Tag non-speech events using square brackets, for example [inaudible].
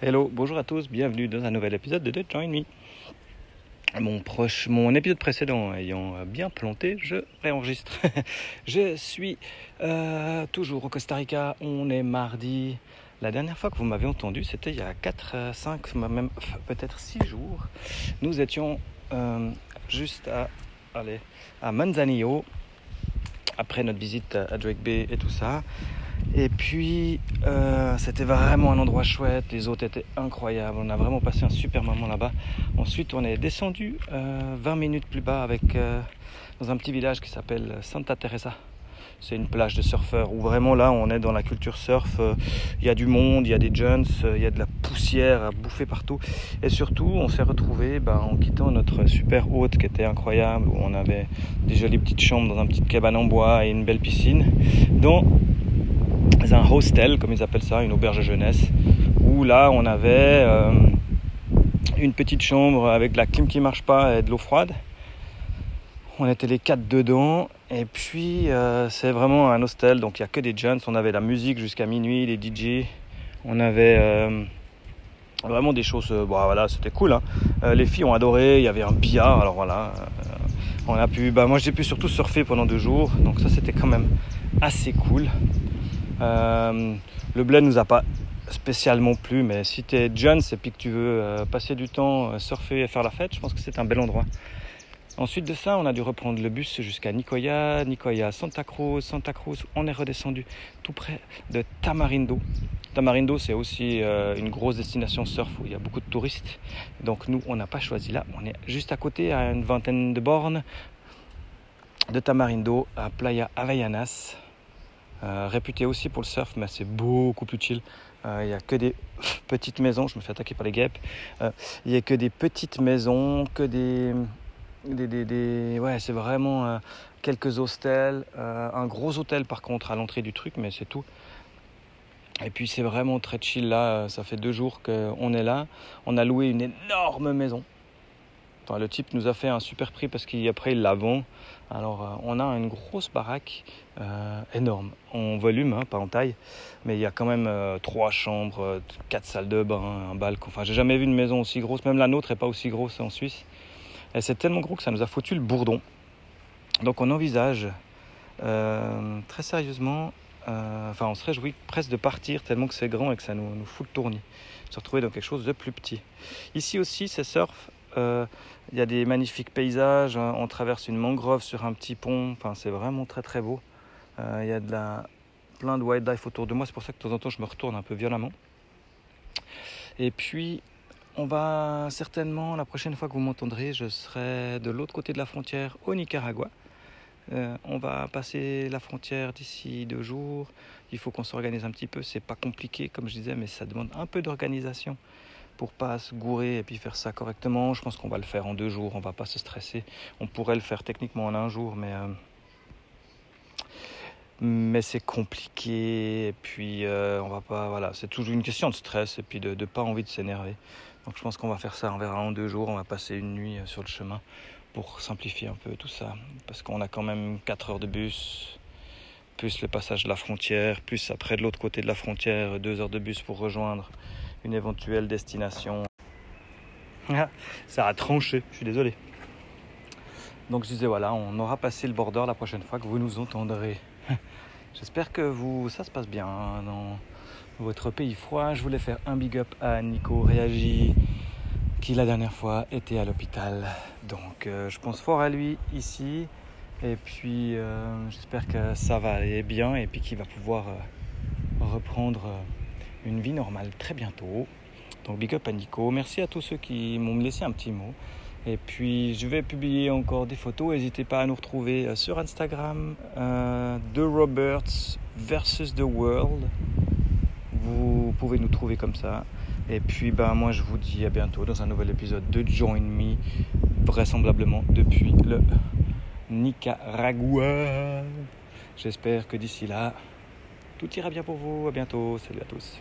Hello, bonjour à tous, bienvenue dans un nouvel épisode de The Join Me. Mon, proche, mon épisode précédent ayant bien planté, je réenregistre. [laughs] je suis euh, toujours au Costa Rica, on est mardi. La dernière fois que vous m'avez entendu, c'était il y a 4, 5, même peut-être 6 jours. Nous étions euh, juste à, allez, à Manzanillo, après notre visite à Drake Bay et tout ça. Et puis, euh, c'était vraiment un endroit chouette. Les hôtes étaient incroyables. On a vraiment passé un super moment là-bas. Ensuite, on est descendu 20 euh, minutes plus bas avec, euh, dans un petit village qui s'appelle Santa Teresa. C'est une plage de surfeurs où vraiment là, on est dans la culture surf. Il y a du monde, il y a des jeunes, il y a de la poussière à bouffer partout. Et surtout, on s'est retrouvé ben, en quittant notre super hôte qui était incroyable, où on avait des jolies petites chambres dans un petit cabane en bois et une belle piscine, un hostel, comme ils appellent ça, une auberge jeunesse, où là on avait euh, une petite chambre avec de la clim qui marche pas et de l'eau froide. On était les quatre dedans et puis euh, c'est vraiment un hostel, donc il n'y a que des jeunes. On avait la musique jusqu'à minuit, les DJ. On avait euh, vraiment des choses. bon voilà, c'était cool. Hein. les filles ont adoré. Il y avait un billard. Alors voilà, on a pu. Bah, moi j'ai pu surtout surfer pendant deux jours, donc ça c'était quand même assez cool. Euh, le bled nous a pas spécialement plu, mais si tu es jeune et que tu veux euh, passer du temps, euh, surfer et faire la fête, je pense que c'est un bel endroit. Ensuite de ça, on a dû reprendre le bus jusqu'à Nicoya, Nicoya, Santa Cruz, Santa Cruz. On est redescendu tout près de Tamarindo. Tamarindo, c'est aussi une grosse destination surf où il y a beaucoup de touristes. Donc nous, on n'a pas choisi là. On est juste à côté, à une vingtaine de bornes de Tamarindo, à Playa Avellanas. Euh, réputé aussi pour le surf, mais c'est beaucoup plus chill. Euh, il n'y a que des [laughs] petites maisons, je me fais attaquer par les guêpes. Euh, il n'y a que des petites maisons, que des. des, ouais, c'est vraiment quelques hostels. un gros hôtel par contre à l'entrée du truc, mais c'est tout. Et puis c'est vraiment très chill là, ça fait deux jours qu'on est là. On a loué une énorme maison le type nous a fait un super prix parce qu'après il la vend. Alors euh, on a une grosse baraque euh, énorme en volume, hein, pas en taille, mais il y a quand même euh, trois chambres, quatre salles de bain, un balcon. Enfin, j'ai jamais vu une maison aussi grosse. Même la nôtre est pas aussi grosse en Suisse. Et c'est tellement gros que ça nous a foutu le bourdon. Donc on envisage très sérieusement, enfin on se réjouit presque de partir tellement que c'est grand et que ça nous, nous fout le tournis. Se retrouver dans quelque chose de plus petit. Ici aussi c'est surf il y a des magnifiques paysages. Hein. On traverse une mangrove sur un petit pont. Enfin, c'est vraiment très très beau. Euh, il y a plein de wildlife autour de moi. C'est pour ça que de temps en temps, je me retourne un peu violemment. Et puis, on va certainement, la prochaine fois que vous m'entendrez, je serai de l'autre côté de la frontière au Nicaragua. Euh, on va passer la frontière d'ici deux jours. Il faut qu'on s'organise un petit peu. C'est pas compliqué, comme je disais, mais ça demande un peu d'organisation pour pas se gourer et puis faire ça correctement. Je pense qu'on va le faire en deux jours, on va pas se stresser. On pourrait le faire techniquement en un jour, mais euh, mais c'est compliqué et puis euh, on va pas voilà c'est toujours une question de stress et puis de, pas envie de s'énerver donc je pense qu'on va faire ça on verra en deux jours on va passer une nuit euh, sur le chemin pour simplifier un peu tout ça parce qu'on a quand même 4 heures de bus plus le passage de la frontière plus après de l'autre côté de la frontière 2 heures de bus pour rejoindre une éventuelle destination. Ah, ça a tranché, je suis désolé. Donc je disais voilà, on aura passé le border la prochaine fois que vous nous entendrez. [laughs] J'espère que vous, ça se passe bien hein, dans votre pays froid. Je voulais faire un big up à Nico Réagi qui la dernière fois était à l'hôpital. Donc euh, je pense fort à lui ici. Et puis euh, j'espère que ça va aller bien et puis qu'il va pouvoir euh, reprendre une vie normale très bientôt. Donc big up à Nico. Merci à tous ceux qui m'ont laissé un petit mot. Et puis je vais publier encore des photos. N'hésitez pas à nous retrouver euh, sur Instagram. Euh, The Roberts versus The World. Vous pouvez nous trouver comme ça. Et puis ben, moi je vous dis à bientôt dans un nouvel épisode de Join Me. Vraisemblablement depuis le Nicaragua. J'espère que d'ici là, tout ira bien pour vous. À bientôt. Salut à tous.